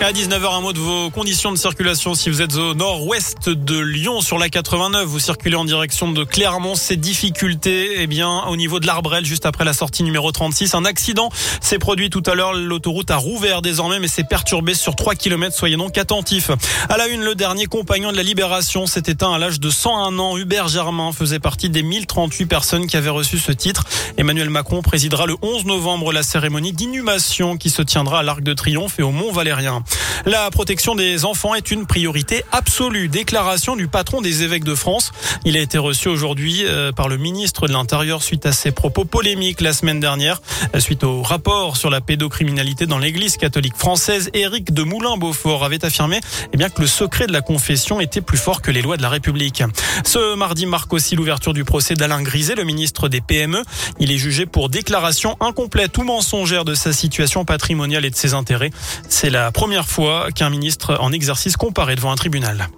À 19h, un mot de vos conditions de circulation. Si vous êtes au nord-ouest de Lyon, sur la 89, vous circulez en direction de Clermont. Ces difficultés, eh bien, au niveau de l'Arbrel, juste après la sortie numéro 36, un accident s'est produit tout à l'heure. L'autoroute a rouvert désormais, mais c'est perturbé sur 3 km. Soyez donc attentifs. À la une, le dernier compagnon de la Libération s'est éteint à l'âge de 101 ans. Hubert Germain faisait partie des 1038 personnes qui avaient reçu ce titre. Emmanuel Macron présidera le 11 novembre la cérémonie d'inhumation qui se tiendra à l'Arc de Triomphe et au Mont Valérien. La protection des enfants est une priorité absolue. Déclaration du patron des évêques de France. Il a été reçu aujourd'hui euh, par le ministre de l'Intérieur suite à ses propos polémiques la semaine dernière. Euh, suite au rapport sur la pédocriminalité dans l'église catholique française, Éric de Moulin-Beaufort avait affirmé eh bien, que le secret de la confession était plus fort que les lois de la République. Ce mardi marque aussi l'ouverture du procès d'Alain Griset, le ministre des PME. Il est jugé pour déclaration incomplète ou mensongère de sa situation patrimoniale et de ses intérêts. C'est la première fois qu'un ministre en exercice comparaît devant un tribunal.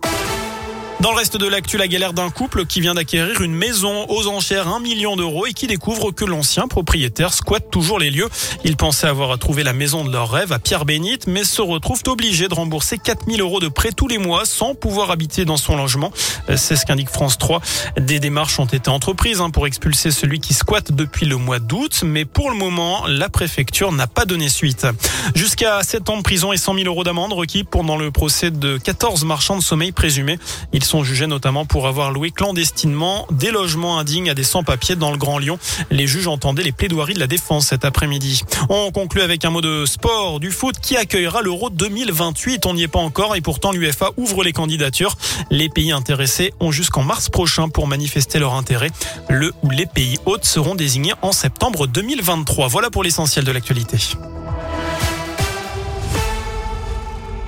Dans le reste de l'actu, la galère d'un couple qui vient d'acquérir une maison aux enchères 1 million d'euros et qui découvre que l'ancien propriétaire squatte toujours les lieux. Ils pensaient avoir trouvé la maison de leur rêve à Pierre-Bénite, mais se retrouvent obligés de rembourser 4000 euros de prêt tous les mois sans pouvoir habiter dans son logement. C'est ce qu'indique France 3. Des démarches ont été entreprises hein, pour expulser celui qui squatte depuis le mois d'août, mais pour le moment, la préfecture n'a pas donné suite. Jusqu'à 7 ans de prison et 100 000 euros d'amende requis pendant le procès de 14 marchands de sommeil présumés. Sont jugés notamment pour avoir loué clandestinement des logements indignes à des sans-papiers dans le Grand Lyon. Les juges entendaient les plaidoiries de la défense cet après-midi. On conclut avec un mot de sport, du foot qui accueillera l'Euro 2028. On n'y est pas encore et pourtant l'UFA ouvre les candidatures. Les pays intéressés ont jusqu'en mars prochain pour manifester leur intérêt. Le ou les pays hôtes seront désignés en septembre 2023. Voilà pour l'essentiel de l'actualité.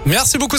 Merci beaucoup.